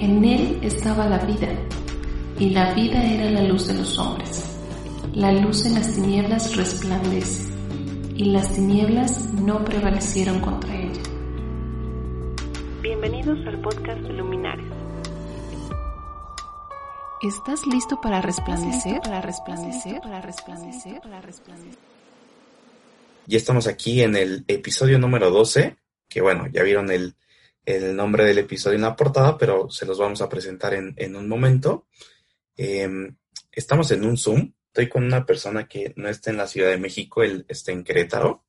En él estaba la vida, y la vida era la luz de los hombres. La luz en las tinieblas resplandece, y las tinieblas no prevalecieron contra ella. Bienvenidos al podcast Luminares. ¿Estás listo para resplandecer? Para resplandecer, para resplandecer, para resplandecer. Ya estamos aquí en el episodio número 12, que bueno, ya vieron el, el nombre del episodio en la portada, pero se los vamos a presentar en, en un momento. Em, estamos en un Zoom. Estoy con una persona que no está en la Ciudad de México, él está en Querétaro.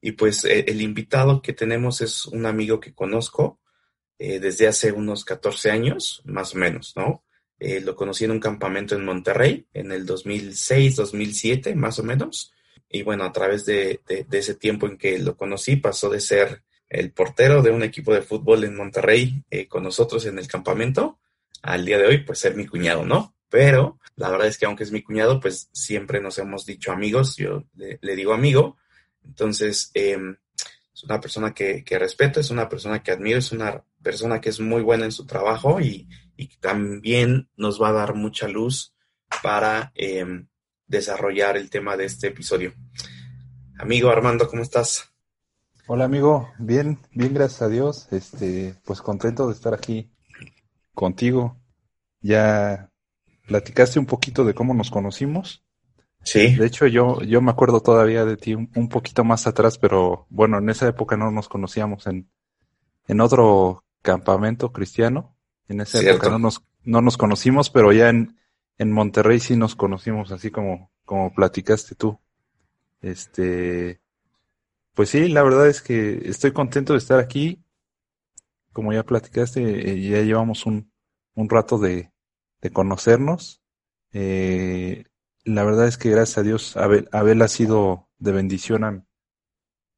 Y pues eh, el invitado que tenemos es un amigo que conozco eh, desde hace unos 14 años, más o menos, ¿no? Eh, lo conocí en un campamento en Monterrey en el 2006, 2007, más o menos. Y bueno, a través de, de, de ese tiempo en que lo conocí, pasó de ser el portero de un equipo de fútbol en Monterrey eh, con nosotros en el campamento, al día de hoy, pues ser mi cuñado, ¿no? Pero la verdad es que aunque es mi cuñado, pues siempre nos hemos dicho amigos, yo le, digo amigo, entonces eh, es una persona que, que, respeto, es una persona que admiro, es una persona que es muy buena en su trabajo y, y también nos va a dar mucha luz para eh, desarrollar el tema de este episodio. Amigo Armando, ¿cómo estás? Hola amigo, bien, bien gracias a Dios, este, pues contento de estar aquí contigo. Ya platicaste un poquito de cómo nos conocimos. Sí. De hecho, yo, yo me acuerdo todavía de ti un, un poquito más atrás, pero bueno, en esa época no nos conocíamos en, en otro campamento cristiano. En esa Cierto. época no nos, no nos conocimos, pero ya en, en Monterrey sí nos conocimos, así como, como platicaste tú. Este, pues sí, la verdad es que estoy contento de estar aquí. Como ya platicaste, eh, ya llevamos un, un rato de, de conocernos. Eh, la verdad es que gracias a Dios Abel, Abel ha sido de bendición a,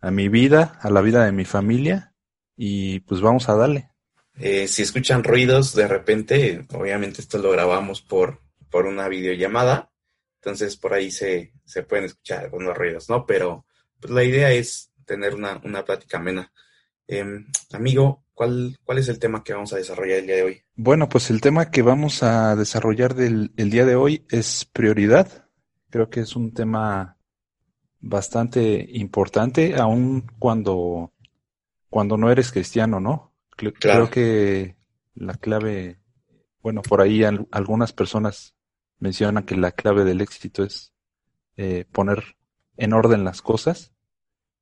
a, mi vida, a la vida de mi familia y pues vamos a darle. Eh, si escuchan ruidos de repente, obviamente esto lo grabamos por, por una videollamada, entonces por ahí se, se pueden escuchar algunos ruidos, ¿no? Pero pues la idea es tener una, una plática amena. Eh, amigo, ¿cuál, ¿cuál es el tema que vamos a desarrollar el día de hoy? Bueno, pues el tema que vamos a desarrollar del, el día de hoy es prioridad. Creo que es un tema bastante importante, aun cuando, cuando no eres cristiano, ¿no? Creo, claro. creo que la clave, bueno, por ahí algunas personas mencionan que la clave del éxito es eh, poner en orden las cosas.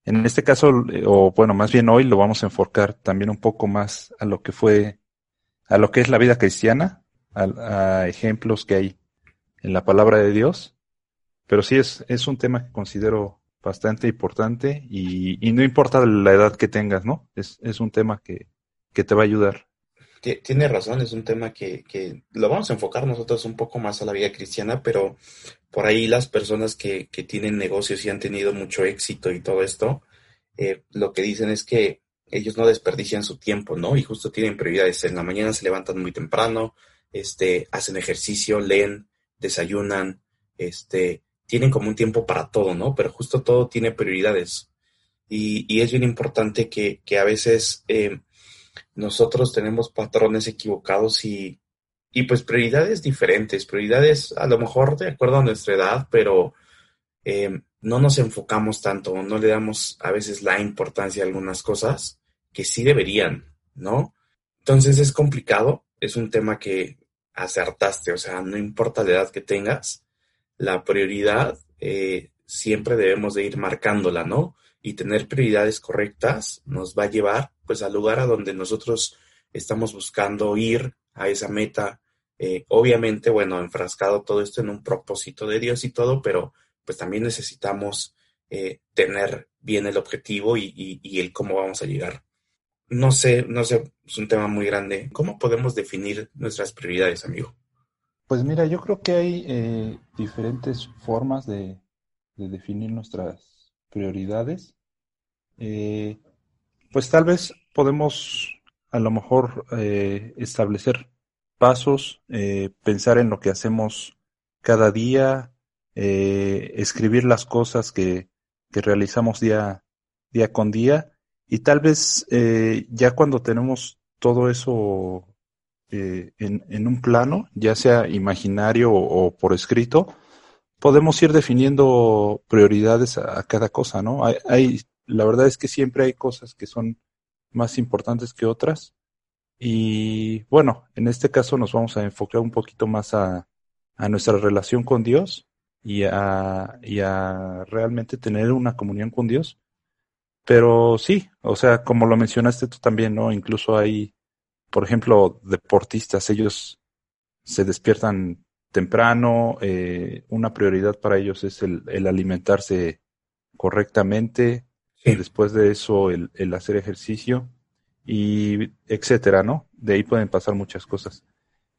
En este caso, o bueno, más bien hoy lo vamos a enfocar también un poco más a lo que fue, a lo que es la vida cristiana, a, a ejemplos que hay en la palabra de Dios. Pero sí es, es un tema que considero bastante importante y, y no importa la edad que tengas, ¿no? Es, es un tema que, que te va a ayudar. Tiene razón, es un tema que, que, lo vamos a enfocar nosotros un poco más a la vida cristiana, pero por ahí las personas que, que tienen negocios y han tenido mucho éxito y todo esto, eh, lo que dicen es que ellos no desperdician su tiempo, ¿no? Y justo tienen prioridades. En la mañana se levantan muy temprano, este, hacen ejercicio, leen, desayunan, este, tienen como un tiempo para todo, ¿no? Pero justo todo tiene prioridades. Y, y es bien importante que, que a veces eh, nosotros tenemos patrones equivocados y, y pues prioridades diferentes, prioridades a lo mejor de acuerdo a nuestra edad, pero eh, no nos enfocamos tanto, no le damos a veces la importancia a algunas cosas que sí deberían, ¿no? Entonces es complicado, es un tema que acertaste, o sea, no importa la edad que tengas, la prioridad eh, siempre debemos de ir marcándola, ¿no? Y tener prioridades correctas nos va a llevar pues al lugar a donde nosotros estamos buscando ir a esa meta. Eh, obviamente, bueno, enfrascado todo esto en un propósito de Dios y todo, pero pues también necesitamos eh, tener bien el objetivo y, y, el cómo vamos a llegar. No sé, no sé, es un tema muy grande. ¿Cómo podemos definir nuestras prioridades, amigo? Pues mira, yo creo que hay eh, diferentes formas de, de, definir nuestras prioridades. Eh, pues tal vez podemos a lo mejor eh, establecer pasos, eh, pensar en lo que hacemos cada día, escribir las cosas que, que, realizamos día, día con día y tal vez ya cuando tenemos todo eso eh, en, un plano, ya sea imaginario o, por escrito, podemos ir definiendo prioridades a, cada cosa, ¿no? Hay, la verdad es que siempre hay cosas que son más importantes que otras. Y bueno, en este caso nos vamos a enfocar un poquito más a, a nuestra relación con Dios y a realmente tener una comunión con Dios. Pero sí, o sea, como lo mencionaste tú también, ¿no? Incluso hay, por ejemplo, deportistas, ellos se despiertan temprano, eh, una prioridad para ellos es el, el alimentarse correctamente, y después de eso el, el hacer ejercicio y etcétera, ¿no? De ahí pueden pasar muchas cosas.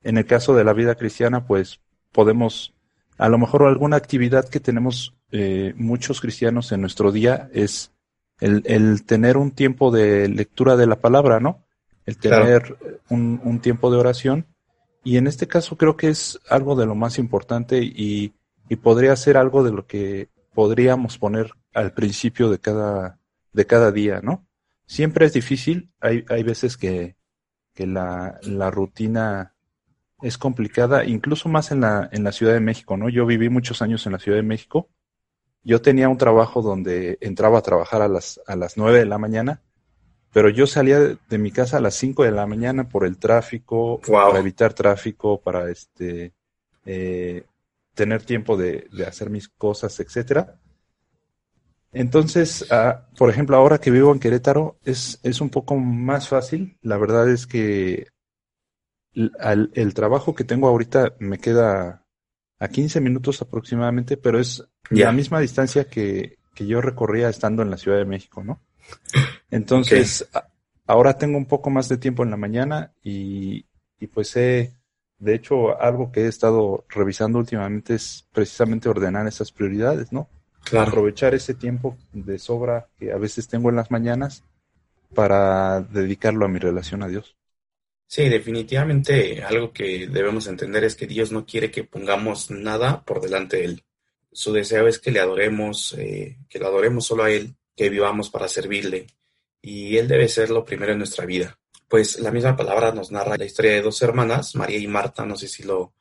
En el caso de la vida cristiana, pues podemos, a lo mejor alguna actividad que tenemos eh, muchos cristianos en nuestro día es el, el, tener un tiempo de lectura de la palabra, ¿no? El tener un, un, tiempo de oración. Y en este caso creo que es algo de lo más importante y, y podría ser algo de lo que podríamos poner al principio de cada, de cada día, ¿no? Siempre es difícil, hay, hay veces que, que la, la rutina es complicada, incluso más en la, en la Ciudad de México, ¿no? Yo viví muchos años en la Ciudad de México. Yo tenía un trabajo donde entraba a trabajar a las, a las 9 de la mañana, pero yo salía de, mi casa a las 5 de la mañana por el tráfico, para evitar tráfico, para este eh, tener tiempo de, de, hacer mis cosas, etcétera. Entonces, ah, por ejemplo, ahora que vivo en Querétaro, es, es un poco más fácil. La verdad es que el trabajo que tengo ahorita me queda a 15 minutos aproximadamente, pero es la misma distancia que, que, yo recorría estando en la Ciudad de México, ¿no? Entonces, ahora tengo un poco más de tiempo en la mañana y, y pues he, de hecho, algo que he estado revisando últimamente es precisamente ordenar esas prioridades, ¿no? Claro. Aprovechar ese tiempo de sobra que a veces tengo en las mañanas para dedicarlo a mi relación a Dios. Sí, definitivamente algo que debemos entender es que Dios no quiere que pongamos nada por delante de Él. Su deseo es que le adoremos, eh, que lo adoremos solo a Él, que vivamos para servirle. Y Él debe ser lo primero en nuestra vida. Pues la misma palabra nos narra la historia de dos hermanas, María y Marta, no sé si lo,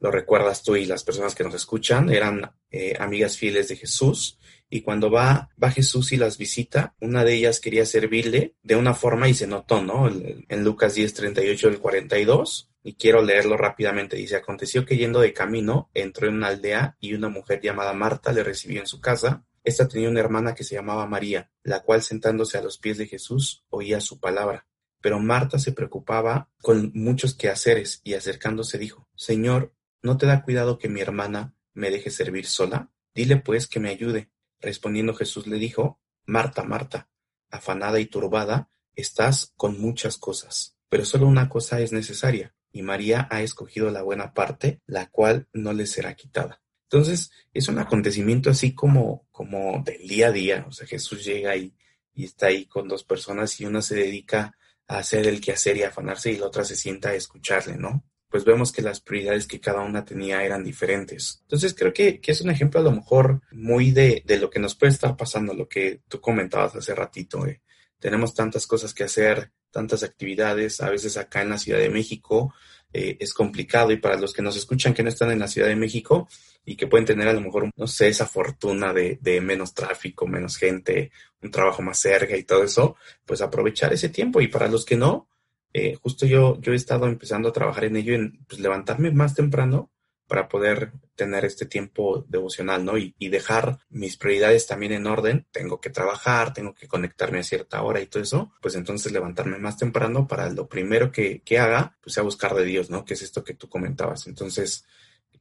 lo recuerdas tú y las personas que nos escuchan, eran eh, amigas fieles de Jesús y cuando va, va Jesús y las visita, una de ellas quería servirle de una forma y se notó, ¿no? En Lucas 10, 38 del 42, y quiero leerlo rápidamente, dice, aconteció que yendo de camino, entró en una aldea y una mujer llamada Marta le recibió en su casa. Esta tenía una hermana que se llamaba María, la cual sentándose a los pies de Jesús oía su palabra. Pero Marta se preocupaba con muchos quehaceres y acercándose dijo, Señor, ¿no te da cuidado que mi hermana me deje servir sola? Dile pues que me ayude. Respondiendo Jesús le dijo, Marta, Marta, afanada y turbada, estás con muchas cosas, pero solo una cosa es necesaria, y María ha escogido la buena parte, la cual no le será quitada. Entonces, es un acontecimiento así como, como del día a día. O sea, Jesús llega y, y está ahí con dos personas y una se dedica a hacer el quehacer y afanarse y la otra se sienta a escucharle, ¿no? Pues vemos que las prioridades que cada una tenía eran diferentes. Entonces creo que, es un ejemplo a lo mejor muy de, lo que nos puede estar pasando, lo que tú comentabas hace ratito. Eh. Tenemos tantas cosas que hacer, tantas actividades, a veces acá en la Ciudad de México eh, es complicado y para los que nos escuchan que no están en la Ciudad de México y que pueden tener a lo mejor, no sé, esa fortuna de, de menos tráfico, menos gente, un trabajo más cerca y todo eso, pues aprovechar ese tiempo y para los que no, eh, justo yo, yo he estado empezando a trabajar en ello, en pues, levantarme más temprano para poder tener este tiempo devocional, ¿no? Y, dejar mis prioridades también en orden. Tengo que trabajar, tengo que conectarme a cierta hora y todo eso. Pues entonces levantarme más temprano para lo primero que, que haga, pues sea buscar de Dios, ¿no? Que es esto que tú comentabas. Entonces,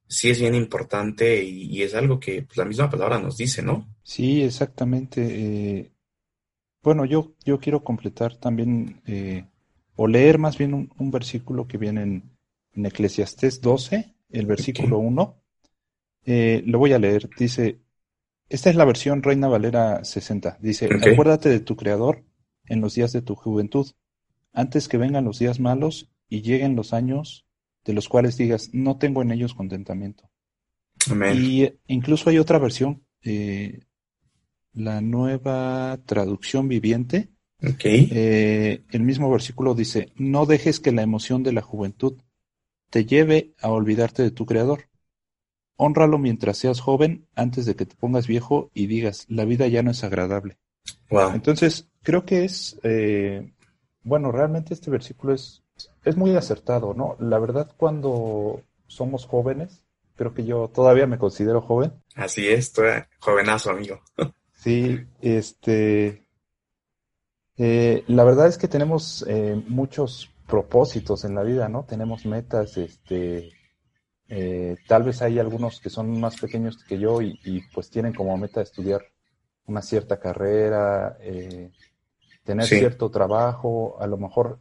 sí es bien importante y, es algo que pues, la misma palabra nos dice, ¿no? Sí, exactamente. Eh, bueno, yo, yo quiero completar también eh, o leer más bien un, versículo que viene en, en, Eclesiastés 12, el versículo 1. Eh, lo voy a leer. Dice, esta es la versión Reina Valera 60. Dice, acuérdate de tu Creador en los días de tu juventud, antes que vengan los días malos y lleguen los años de los cuales digas, no tengo en ellos contentamiento. Y incluso hay otra versión, eh, la nueva traducción viviente, Okay. Eh, el mismo versículo dice, no dejes que la emoción de la juventud te lleve a olvidarte de tu Creador. Honralo mientras seas joven antes de que te pongas viejo y digas, la vida ya no es agradable. Wow. Entonces, creo que es, eh, bueno, realmente este versículo es, es muy acertado, ¿no? La verdad, cuando somos jóvenes, creo que yo todavía me considero joven. Así es, tú jovenazo, amigo. Sí, este, eh, la verdad es que tenemos eh, muchos propósitos en la vida, ¿no? Tenemos metas, este, eh, tal vez hay algunos que son más pequeños que yo y, y pues tienen como meta estudiar una cierta carrera, eh, tener Sí. cierto trabajo, a lo mejor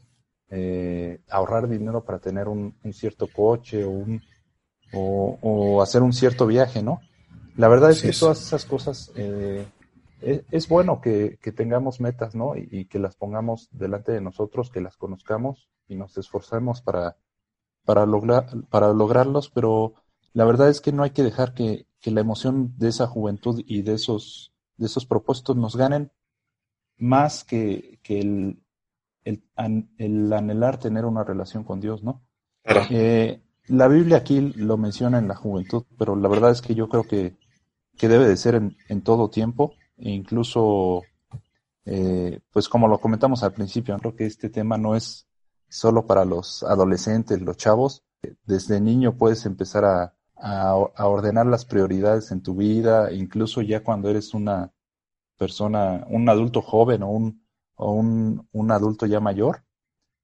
eh, ahorrar dinero para tener un, un cierto coche o, un, o, o hacer un cierto viaje, ¿no? La verdad es Sí, que todas esas cosas eh, es, es bueno que, que tengamos metas, ¿no? Y, y que las pongamos delante de nosotros, que las conozcamos y nos esforzemos para, para, lograr, para lograrlos, pero la verdad es que no hay que dejar que, que la emoción de esa juventud y de esos, de esos propósitos nos ganen más que, que el, el, an- el anhelar tener una relación con Dios, ¿no? Claro. Eh, la Biblia aquí lo menciona en la juventud, pero la verdad es que yo creo que, que debe de ser en, en todo tiempo, incluso, eh, pues como lo comentamos al principio, creo que este tema no es solo para los adolescentes, los chavos. Desde niño puedes empezar a, a, a ordenar las prioridades en tu vida, incluso ya cuando eres una persona, un adulto joven o un, o un, un adulto ya mayor,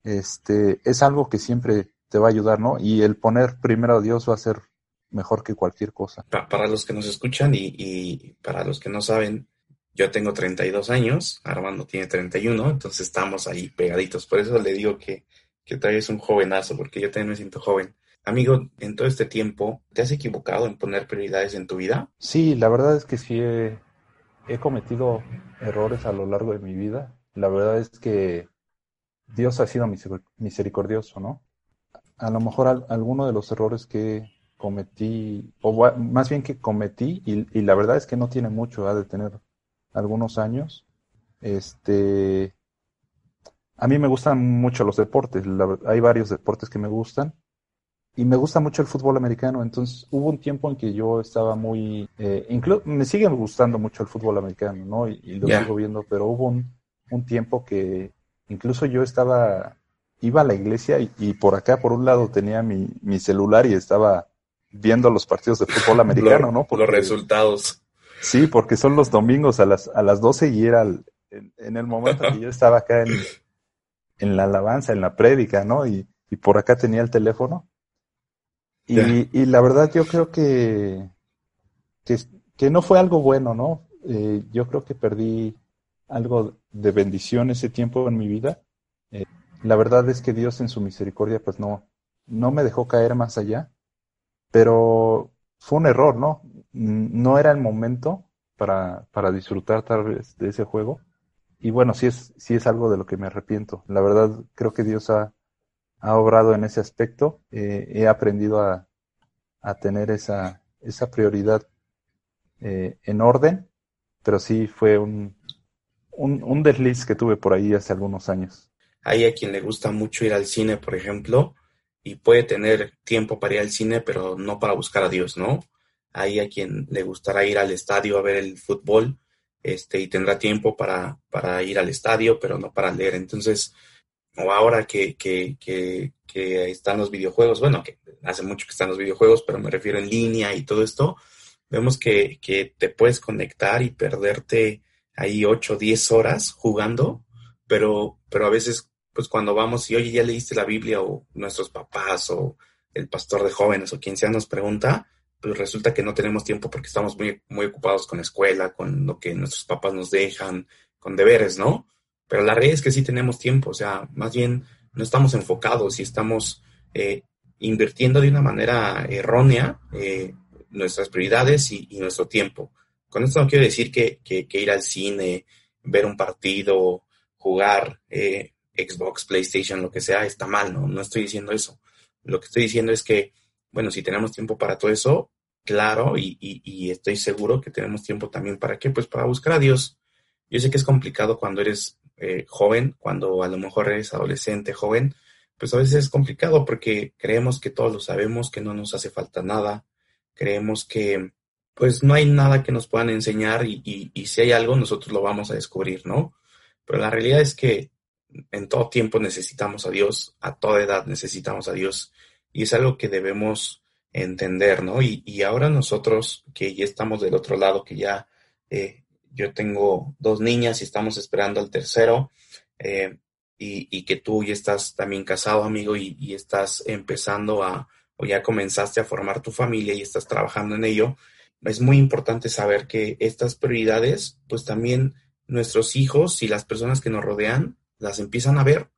este, es algo que siempre te va a ayudar, ¿no? Y el poner primero a Dios va a ser mejor que cualquier cosa. Pa- para los que nos escuchan y, y para los que no saben, yo tengo 32 años, Armando tiene 31, entonces estamos ahí pegaditos. Por eso le digo que, que todavía es un jovenazo, porque yo también me siento joven. Amigo, en todo este tiempo, ¿te has equivocado en poner prioridades en tu vida? Sí, la verdad es que sí he, cometido errores a lo largo de mi vida. La verdad es que Dios ha sido miser- misericordioso, ¿no? A lo mejor al- alguno de los errores que cometí, o más bien que cometí, y, y la verdad es que no tiene mucho, ha de tener algunos años. Este, a mí me gustan mucho los deportes, la hay varios deportes que me gustan. Y me gusta mucho el fútbol americano, entonces hubo un tiempo en que yo estaba muy, eh, inclu- me sigue gustando mucho el fútbol americano, ¿no? Y, y lo Ya. sigo viendo, pero hubo un, un tiempo que incluso yo estaba, iba a la iglesia y, y por acá, por un lado, tenía mi, mi celular y estaba viendo los partidos de fútbol americano, Lo- ¿no? Porque- Los resultados. Sí, porque son los domingos a las, a las 12 y era el- en, en el momento que yo estaba acá en, en la alabanza, en la prédica, ¿no? Y, y por acá tenía el teléfono. Y, y la verdad yo creo que, que, que no fue algo bueno, ¿no? Eh, yo creo que perdí algo de bendición ese tiempo en mi vida. Eh, la verdad es que Dios en su misericordia pues no, no me dejó caer más allá, pero fue un error, ¿no? Mm, No era el momento para, para disfrutar tal vez de ese juego. Y bueno, sí es, sí es algo de lo que me arrepiento. La verdad, creo que Dios ha, ha obrado en ese aspecto. Eh, he aprendido a, a tener esa, esa prioridad eh, en orden, pero sí fue un, un, un desliz que tuve por ahí hace algunos años. Hay a quien le gusta mucho ir al cine, por ejemplo, y puede tener tiempo para ir al cine, pero no para buscar a Dios, ¿no? Hay a quien le gustará ir al estadio a ver el fútbol, este, y tendrá tiempo para, para ir al estadio, pero no para leer. Entonces, o ahora que, que, que, que están los videojuegos, bueno, que hace mucho que están los videojuegos, pero me refiero en línea y todo esto, vemos que, que te puedes conectar y perderte ahí 8 o 10 horas jugando, pero, pero a veces, pues cuando vamos y, oye, ya leíste la Biblia o nuestros papás o el pastor de jóvenes o quien sea nos pregunta, pues resulta que no tenemos tiempo porque estamos muy, muy ocupados con la escuela, con lo que nuestros papás nos dejan, con deberes, ¿no? Pero la realidad es que sí tenemos tiempo, o sea, más bien no estamos enfocados y estamos eh, invirtiendo de una manera errónea eh, nuestras prioridades y, nuestro tiempo. Con esto no quiero decir que, que, que ir al cine, ver un partido, jugar eh, Xbox, PlayStation, lo que sea, está mal, ¿no? No estoy diciendo eso. Lo que estoy diciendo es que, bueno, si tenemos tiempo para todo eso, claro, y, y, y estoy seguro que tenemos tiempo también para qué, pues para buscar a Dios. Yo sé que es complicado cuando eres eh, joven, cuando a lo mejor eres adolescente, joven, pues a veces es complicado porque creemos que todos lo sabemos, que no nos hace falta nada, creemos que pues no hay nada que nos puedan enseñar y, y, si hay algo nosotros lo vamos a descubrir, ¿no? Pero la realidad es que en todo tiempo necesitamos a Dios, a toda edad necesitamos a Dios y es algo que debemos entender, ¿no? Y, y ahora nosotros que ya estamos del otro lado, que ya eh, yo tengo dos niñas y estamos esperando al tercero, eh, y, y, que tú ya estás también casado, amigo, y, y, estás empezando a, o ya comenzaste a formar tu familia y estás trabajando en ello, es muy importante saber que estas prioridades, pues también nuestros hijos y las personas que nos rodean las empiezan a ver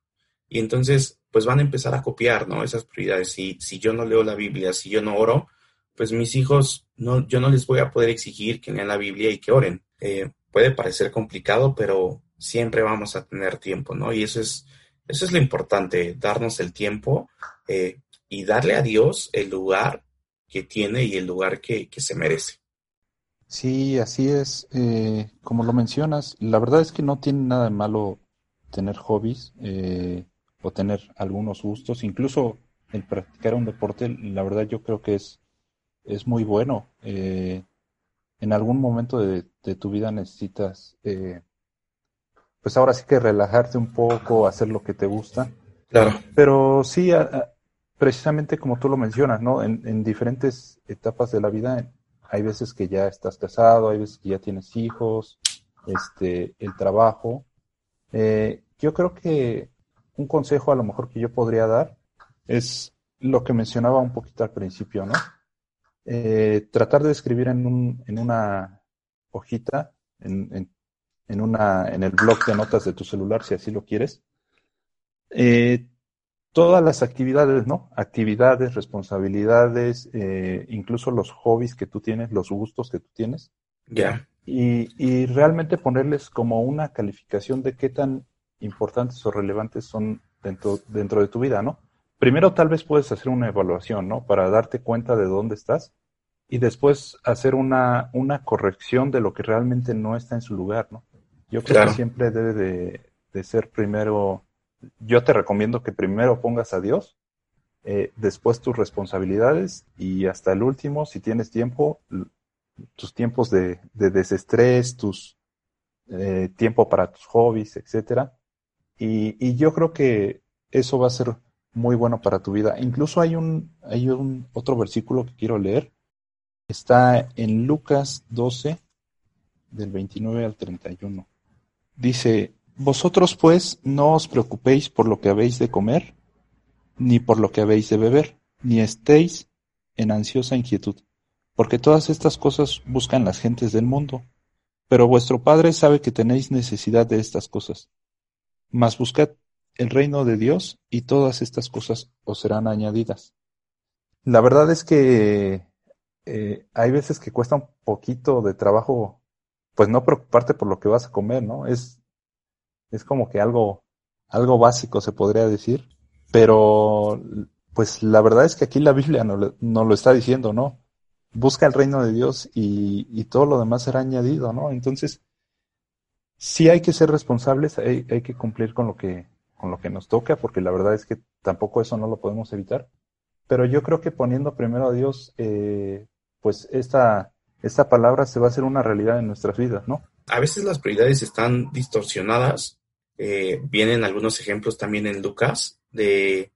y entonces pues van a empezar a copiar, ¿no? Esas prioridades. Si, si yo no leo la Biblia, si yo no oro, pues mis hijos, no, yo no les voy a poder exigir que lean la Biblia y que oren. Eh, puede parecer complicado, pero siempre vamos a tener tiempo, ¿no? Y eso es, eso es lo importante, darnos el tiempo eh, y darle a Dios el lugar que tiene y el lugar que, que se merece. Sí, así es. Eh, como lo mencionas, la verdad es que no tiene nada de malo tener hobbies eh, o tener algunos gustos, incluso el practicar un deporte, la verdad yo creo que es, es muy bueno. Eh, en algún momento de, tu vida necesitas, pues ahora sí que relajarte un poco, hacer lo que te gusta. Claro. Pero sí, precisamente como tú lo mencionas, ¿no? En, en, diferentes etapas de la vida, hay veces que ya estás casado, hay veces que ya tienes hijos, este, el trabajo. Eh, yo creo que un consejo a lo mejor que yo podría dar es lo que mencionaba un poquito al principio, ¿no? Eh, tratar de escribir en, un, en una hojita, en, en, en, una, en el blog de notas de tu celular, si así lo quieres, eh, todas las actividades, ¿no? Actividades, responsabilidades, eh, incluso los hobbies que tú tienes, los gustos que tú tienes. Ya. Y, y, realmente ponerles como una calificación de qué tan importantes o relevantes son dentro, dentro de tu vida, ¿no? Primero tal vez puedes hacer una evaluación, ¿no? Para darte cuenta de dónde estás y después hacer una, una corrección de lo que realmente no está en su lugar, ¿no? Yo creo que siempre debe de, de ser primero yo te recomiendo que primero pongas a Dios, eh, después tus responsabilidades y hasta el último, si tienes tiempo, tus tiempos de, desestrés, tus eh, tiempo para tus hobbies, etcétera. Y, yo creo que eso va a ser muy bueno para tu vida. Incluso hay un, hay un otro versículo que quiero leer. Está en Lucas 12, del 29 al 31. Dice, vosotros pues no os preocupéis por lo que habéis de comer, ni por lo que habéis de beber, ni estéis en ansiosa inquietud, porque todas estas cosas buscan las gentes del mundo. Pero vuestro Padre sabe que tenéis necesidad de estas cosas. Mas buscad el reino de Dios y todas estas cosas os serán añadidas. La verdad es que eh, hay veces que cuesta un poquito de trabajo, pues no preocuparte por lo que vas a comer, ¿no? Es es como que algo, algo básico se podría decir, pero pues la verdad es que aquí la Biblia no no lo está diciendo, ¿no? Busca el reino de Dios y, y, todo lo demás será añadido, ¿no? Entonces, sí hay que ser responsables, hay, hay, que cumplir con lo que, con lo que nos toca, porque la verdad es que tampoco eso no lo podemos evitar. Pero yo creo que poniendo primero a Dios, eh, pues esta, esta palabra se va a hacer una realidad en nuestras vidas, ¿no? A veces las prioridades están distorsionadas eh, vienen algunos ejemplos también en Lucas de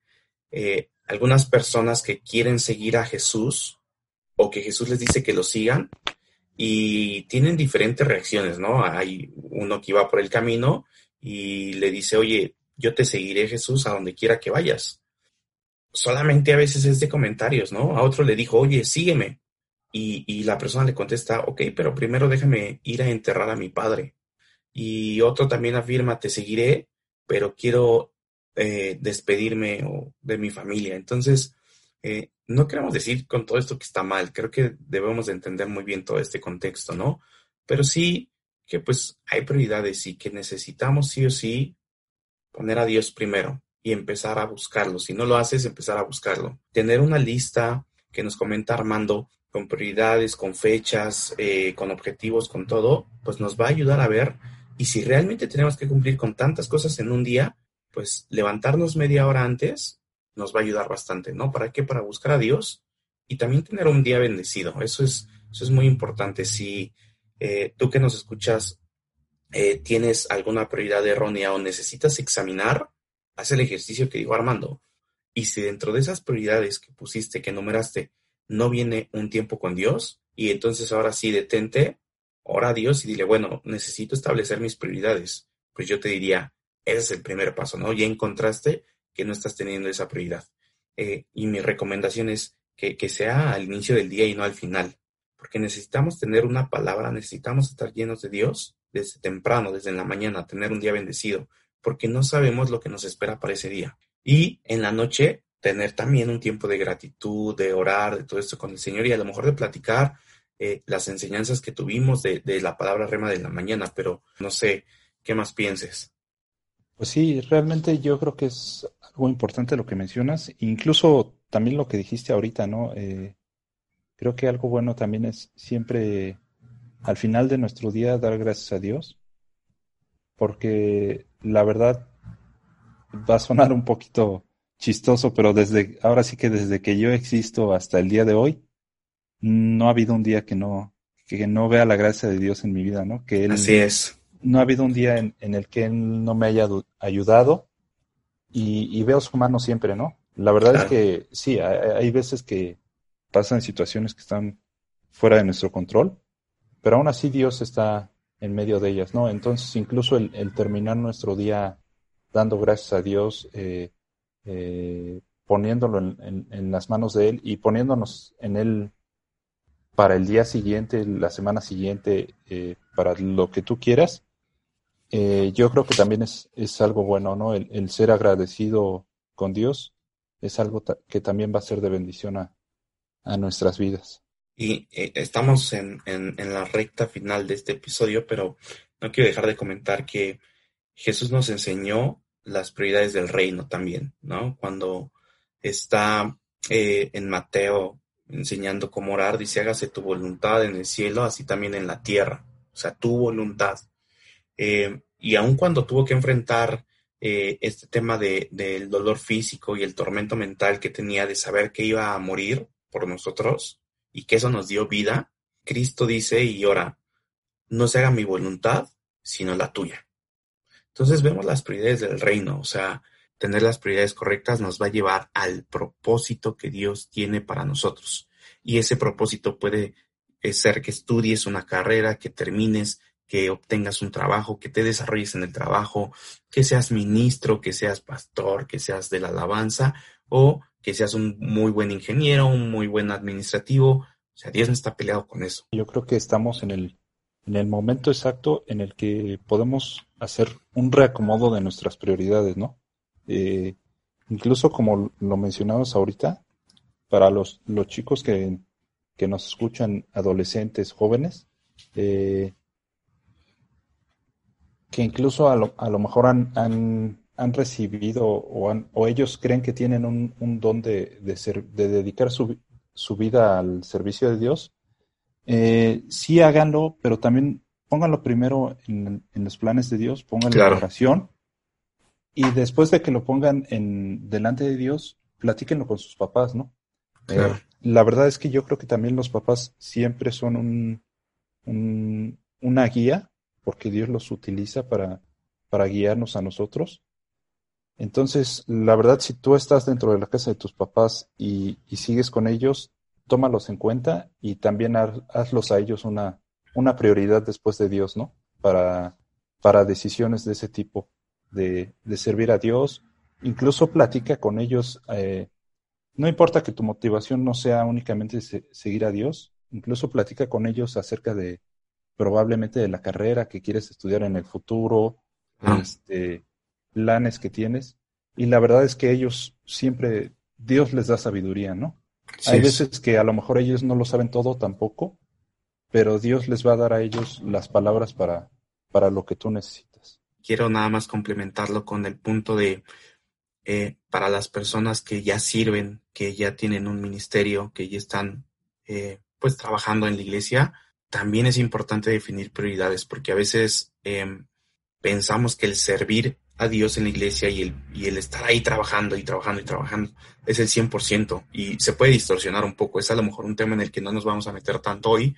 eh, algunas personas que quieren seguir a Jesús o que Jesús les dice que lo sigan y tienen diferentes reacciones, ¿no? Hay uno que iba por el camino y le dice, oye, yo te seguiré Jesús a donde quiera que vayas. Solamente a veces es de comentarios, ¿no? A otro le dijo, oye, sígueme. Y, y la persona le contesta, ok, pero primero déjame ir a enterrar a mi padre y otro también afirma, te seguiré, pero quiero eh, despedirme de mi familia. Entonces, eh, no queremos decir con todo esto que está mal, creo que debemos de entender muy bien todo este contexto, ¿no? Pero sí que pues hay prioridades y que necesitamos sí o sí poner a Dios primero y empezar a buscarlo. Si no lo haces, empezar a buscarlo. Tener una lista que nos comenta Armando con prioridades, con fechas, eh, con objetivos, con todo, pues nos va a ayudar a ver Y si realmente tenemos que cumplir con tantas cosas en un día, pues levantarnos media hora antes nos va a ayudar bastante, ¿no? ¿Para qué? Para buscar a Dios y también tener un día bendecido. Eso es, eso es muy importante. Si eh, tú que nos escuchas eh, tienes alguna prioridad errónea o necesitas examinar, haz el ejercicio que dijo Armando. Y si dentro de esas prioridades que pusiste, que numeraste, no viene un tiempo con Dios, y entonces ahora sí detente, ora a Dios y dile, bueno, necesito establecer mis prioridades. Pues yo te diría, ese es el primer paso, ¿no? Ya encontraste que no estás teniendo esa prioridad. Eh, y mi recomendación es que, que sea al inicio del día y no al final, porque necesitamos tener una palabra, necesitamos estar llenos de Dios desde temprano, desde la mañana, tener un día bendecido, porque no sabemos lo que nos espera para ese día. Y en la noche, tener también un tiempo de gratitud, de orar, de todo esto con el Señor y a lo mejor de platicar eh, las enseñanzas que tuvimos de, de la palabra rema de la mañana, pero no sé qué más pienses. Pues sí, realmente yo creo que es algo importante lo que mencionas, incluso también lo que dijiste ahorita, ¿no? Eh, creo que algo bueno también es siempre al final de nuestro día dar gracias a Dios, porque la verdad va a sonar un poquito chistoso, pero desde ahora sí que desde que yo existo hasta el día de hoy, no ha habido un día que no que no vea la gracia de Dios en mi vida, ¿no? Que él, Así es no ha habido un día en, el que él no me haya ayudado y, veo su mano siempre, ¿no? La verdad es que sí, hay, veces que pasan situaciones que están fuera de nuestro control, pero aún así Dios está en medio de ellas, ¿no? Entonces, incluso el, terminar nuestro día dando gracias a Dios, eh, eh, poniéndolo en, las manos de Él y poniéndonos en Él para el día siguiente, la semana siguiente, eh, para lo que tú quieras, eh, yo creo que también es, es algo bueno, ¿no? El, ser agradecido con Dios es algo que también va a ser de bendición a, nuestras vidas. Y eh, estamos en, en, la recta final de este episodio, pero no quiero dejar de comentar que Jesús nos enseñó las prioridades del reino también, ¿no? Cuando está eh, en Mateo enseñando cómo orar, dice, hágase tu voluntad en el cielo, así también en la tierra, o sea, tu voluntad. Eh, y aun cuando tuvo que enfrentar eh, este tema de, del dolor físico y el tormento mental que tenía de saber que iba a morir por nosotros y que eso nos dio vida, Cristo dice y ora, no se haga mi voluntad, sino la tuya. Entonces vemos las prioridades del reino, o sea, tener las prioridades correctas nos va a llevar al propósito que Dios tiene para nosotros. Y ese propósito puede eh, ser que estudies una carrera, que termines que obtengas un trabajo, que te desarrolles en el trabajo, que seas ministro, que seas pastor, que seas de la alabanza o que seas un muy buen ingeniero, un muy buen administrativo. O sea, Dios no está peleado con eso. Yo creo que estamos en el, en el momento exacto en el que podemos hacer un reacomodo de nuestras prioridades, ¿no? Eh, incluso como lo mencionamos ahorita, para los, los chicos que, que nos escuchan, adolescentes, jóvenes, eh, que incluso a lo, a lo mejor han, han, recibido o, o, ellos creen que tienen un, un don de, de, ser, de dedicar su, su, vida al servicio de Dios, eh, sí háganlo, pero también pónganlo primero en, en los planes de Dios, pónganlo en oración y después de que lo pongan en delante de Dios, platíquenlo con sus papás, ¿no? Eh, la verdad es que yo creo que también los papás siempre son un, un, una guía porque Dios los utiliza para, para guiarnos a nosotros. Entonces, la verdad, si tú estás dentro de la casa de tus papás y, sigues con ellos, tómalos en cuenta y también hazlos a ellos una, una prioridad después de Dios, ¿no? Para, para decisiones de ese tipo, de, de servir a Dios. Incluso platica con ellos. Eh, no importa que tu motivación no sea únicamente seguir a Dios, incluso platica con ellos acerca de, probablemente de la carrera que quieres estudiar en el futuro, ah. este, planes que tienes. Y la verdad es que ellos siempre, Dios les da sabiduría, ¿no? Hay veces que a lo mejor ellos no lo saben todo tampoco, pero Dios les va a dar a ellos las palabras para, para lo que tú necesitas. Quiero nada más complementarlo con el punto de, eh, para las personas que ya sirven, que ya tienen un ministerio, que ya están eh, pues trabajando en la iglesia, también es importante definir prioridades, porque a veces em, pensamos que el servir a Dios en la iglesia y el, y el estar ahí trabajando y trabajando y trabajando es el 100% y se puede distorsionar un poco. Es a lo mejor un tema en el que no nos vamos a meter tanto hoy,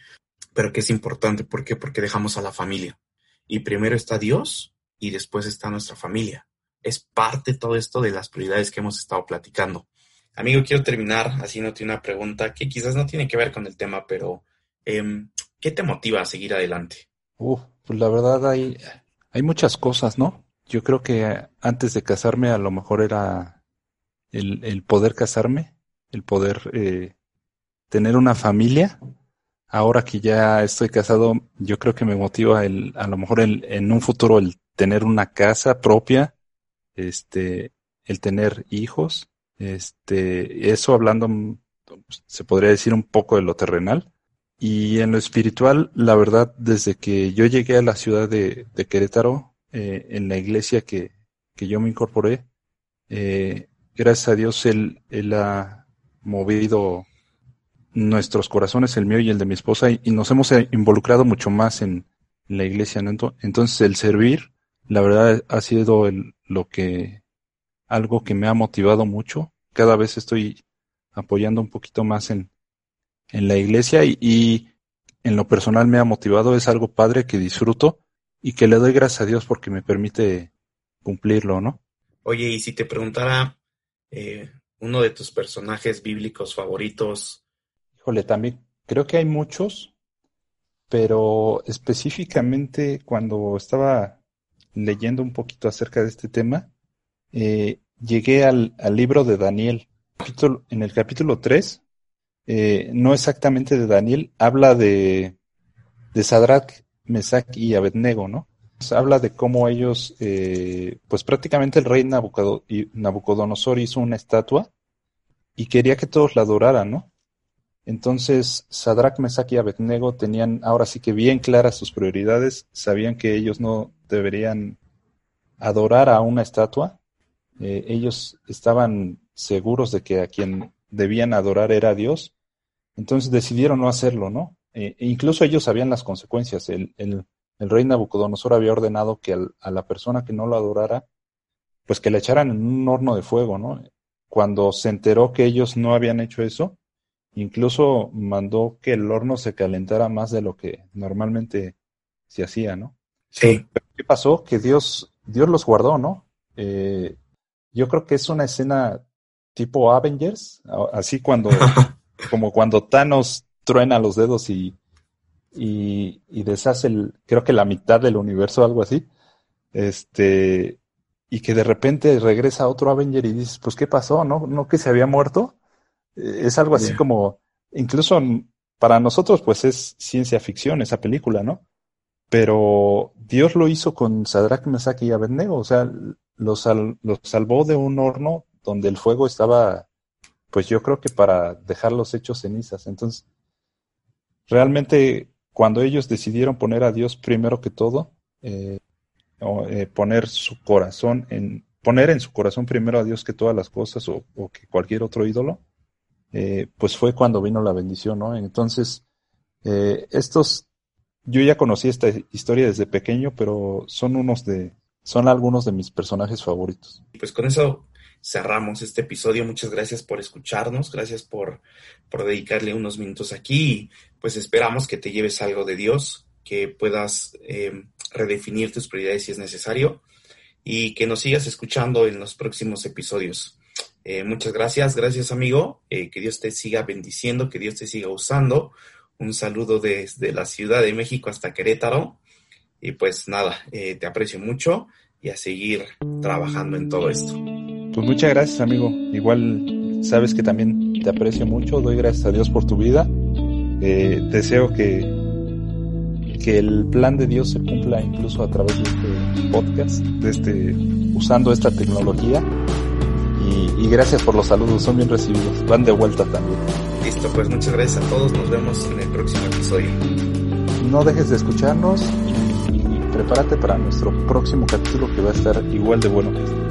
pero que es importante. ¿Por qué? Porque dejamos a la familia. Y primero está Dios y después está nuestra familia. Es parte todo esto de las prioridades que hemos estado platicando. Amigo, quiero terminar haciéndote una pregunta que quizás no tiene que ver con el tema, pero em, ¿qué te motiva a seguir adelante? Uf, pues la verdad hay, hay muchas cosas, ¿no? Yo creo que antes de casarme a lo mejor era el, el poder casarme, el poder eh, tener una familia. Ahora que ya estoy casado, yo creo que me motiva el, a lo mejor el, en un futuro el tener una casa propia, este, el tener hijos, este, eso hablando, se podría decir un poco de lo terrenal. Y en lo espiritual, la verdad, desde que yo llegué a la ciudad de, de Querétaro, eh, en la iglesia que, que yo me incorporé, eh, gracias a Dios Él, ha movido nuestros corazones, el mío y el de mi esposa, y, nos hemos involucrado mucho más en, la iglesia. Entonces el servir, la verdad, ha sido lo que, algo que me ha motivado mucho. Cada vez estoy apoyando un poquito más en, en la iglesia y, y en lo personal me ha motivado. Es algo padre que disfruto y que le doy gracias a Dios porque me permite cumplirlo, ¿no? Oye, y si te preguntara eh, uno de tus personajes bíblicos favoritos. Híjole, también creo que hay muchos, pero específicamente cuando estaba leyendo un poquito acerca de este tema, eh, llegué al, libro de Daniel. En el capítulo 3, eh, no exactamente de Daniel, habla de, de Sadrach, Mesac y Abednego, ¿no? habla de cómo ellos, eh, pues prácticamente el rey Nabucodonosor hizo una estatua y quería que todos la adoraran, ¿no? Entonces, Sadrach, Mesach y Abednego tenían ahora sí que bien claras sus prioridades, sabían que ellos no deberían adorar a una estatua, eh, ellos estaban seguros de que a quien debían adorar era Dios, entonces decidieron no hacerlo, ¿no? Eh, e incluso ellos sabían las consecuencias. El, el, el rey Nabucodonosor había ordenado que a la persona que no lo adorara, pues que le echaran en un horno de fuego, ¿no? Cuando se enteró que ellos no habían hecho eso, incluso mandó que el horno se calentara más de lo que normalmente se hacía, ¿no? Sí. ¿Qué pasó? Que Dios, Dios los guardó, ¿no? Eh, yo creo que es una escena tipo Avengers, así cuando, como cuando Thanos truena los dedos y, y, deshace el, creo que la mitad del universo, algo así. Este, y que de repente regresa otro Avenger y dices, pues, ¿qué pasó? ¿No, no que se había muerto? Eh, es algo así como, incluso para nosotros, pues es ciencia ficción esa película, ¿no? Pero Dios lo hizo con Sadrach, Mesach y Abednego, o sea, los, los salvó de un horno donde el fuego estaba, pues yo creo que para dejarlos hechos cenizas. Entonces, realmente cuando ellos decidieron poner a Dios primero que todo, eh, eh, poner su corazón en, poner en su corazón primero a Dios que todas las cosas o, que cualquier otro ídolo, eh, pues fue cuando vino la bendición, ¿no? Entonces, estos, yo ya conocí esta historia desde pequeño, pero son unos de, son algunos de mis personajes favoritos. Pues con eso cerramos este episodio. Muchas gracias por escucharnos, gracias por, por dedicarle unos minutos aquí. Pues esperamos que te lleves algo de Dios, que puedas eh, redefinir tus prioridades si es necesario y que nos sigas escuchando en los próximos episodios. Eh, muchas gracias, gracias amigo, eh, que Dios te siga bendiciendo, que Dios te siga usando. Un saludo desde la Ciudad de México hasta Querétaro. Y pues nada, te aprecio mucho y a seguir trabajando en todo esto. Pues muchas gracias, amigo. Igual sabes que también te aprecio mucho. Doy gracias a Dios por tu vida. Eh, deseo que, que el plan de Dios se cumpla incluso a través de este podcast, de este, usando esta tecnología. Y, y gracias por los saludos, son bien recibidos. Van de vuelta también. Listo, pues muchas gracias a todos. Nos vemos en el próximo episodio. No dejes de escucharnos y, y prepárate para nuestro próximo capítulo que va a estar igual de bueno que este.